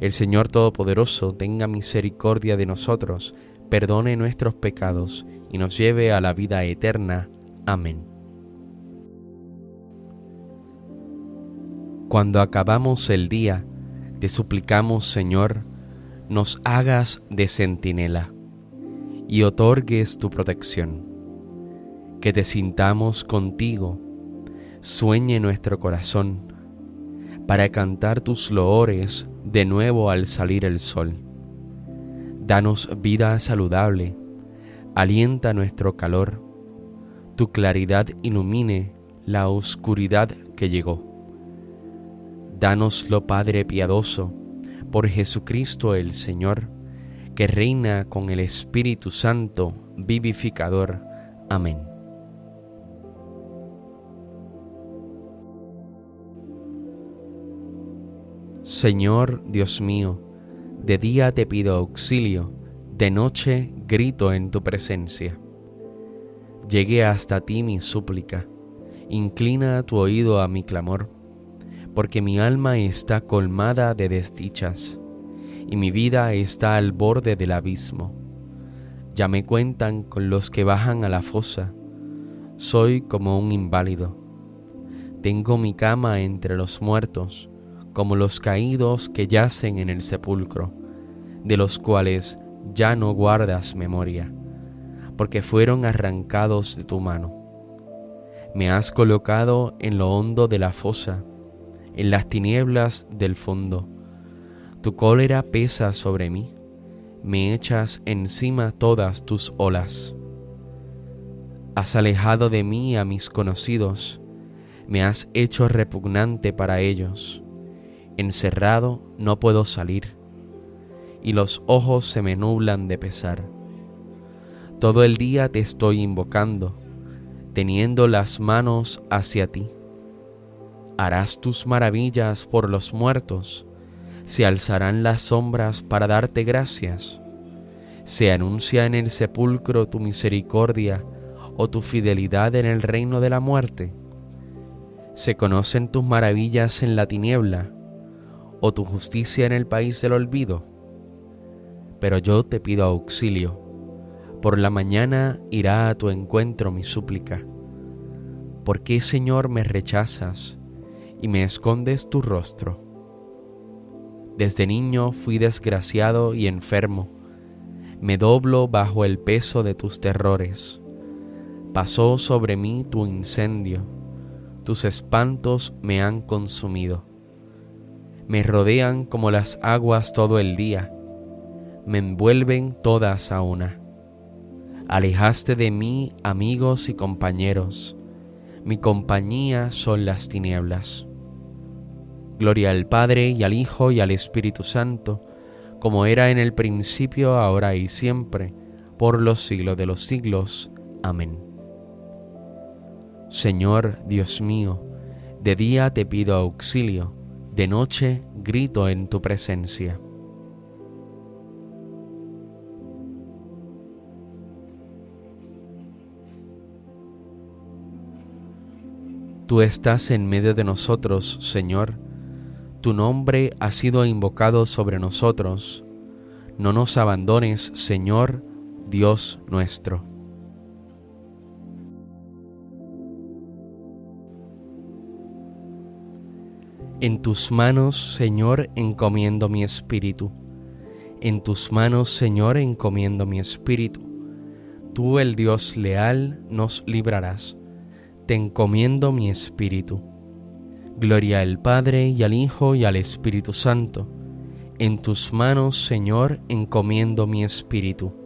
El Señor Todopoderoso tenga misericordia de nosotros, perdone nuestros pecados y nos lleve a la vida eterna. Amén. Cuando acabamos el día, te suplicamos, Señor, nos hagas de centinela y otorgues tu protección. Que te sintamos contigo, sueñe nuestro corazón, para cantar tus loores de nuevo al salir el sol. Danos vida saludable, alienta nuestro calor, tu claridad ilumine la oscuridad que llegó. Danoslo, Padre piadoso, por Jesucristo el Señor, que reina con el Espíritu Santo, vivificador. Amén. Señor Dios mío, de día te pido auxilio, de noche grito en tu presencia. Llegue hasta ti mi súplica, inclina tu oído a mi clamor porque mi alma está colmada de desdichas y mi vida está al borde del abismo. Ya me cuentan con los que bajan a la fosa, soy como un inválido. Tengo mi cama entre los muertos, como los caídos que yacen en el sepulcro, de los cuales ya no guardas memoria, porque fueron arrancados de tu mano. Me has colocado en lo hondo de la fosa, en las tinieblas del fondo. Tu cólera pesa sobre mí, me echas encima todas tus olas. Has alejado de mí a mis conocidos, me has hecho repugnante para ellos. Encerrado no puedo salir, y los ojos se me nublan de pesar. Todo el día te estoy invocando, teniendo las manos hacia ti harás tus maravillas por los muertos, se alzarán las sombras para darte gracias. Se anuncia en el sepulcro tu misericordia o tu fidelidad en el reino de la muerte. Se conocen tus maravillas en la tiniebla o tu justicia en el país del olvido. Pero yo te pido auxilio. Por la mañana irá a tu encuentro mi súplica. ¿Por qué, Señor, me rechazas? y me escondes tu rostro. Desde niño fui desgraciado y enfermo, me doblo bajo el peso de tus terrores. Pasó sobre mí tu incendio, tus espantos me han consumido. Me rodean como las aguas todo el día, me envuelven todas a una. Alejaste de mí amigos y compañeros, mi compañía son las tinieblas. Gloria al Padre y al Hijo y al Espíritu Santo, como era en el principio, ahora y siempre, por los siglos de los siglos. Amén. Señor Dios mío, de día te pido auxilio, de noche grito en tu presencia. Tú estás en medio de nosotros, Señor. Tu nombre ha sido invocado sobre nosotros. No nos abandones, Señor, Dios nuestro. En tus manos, Señor, encomiendo mi espíritu. En tus manos, Señor, encomiendo mi espíritu. Tú, el Dios leal, nos librarás. Te encomiendo mi espíritu. Gloria al Padre y al Hijo y al Espíritu Santo. En tus manos, Señor, encomiendo mi espíritu.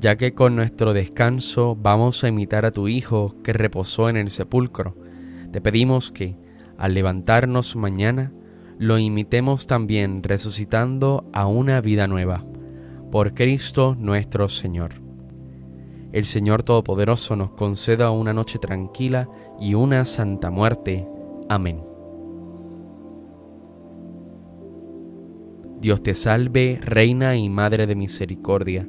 ya que con nuestro descanso vamos a imitar a tu Hijo que reposó en el sepulcro, te pedimos que, al levantarnos mañana, lo imitemos también resucitando a una vida nueva. Por Cristo nuestro Señor. El Señor Todopoderoso nos conceda una noche tranquila y una santa muerte. Amén. Dios te salve, Reina y Madre de Misericordia,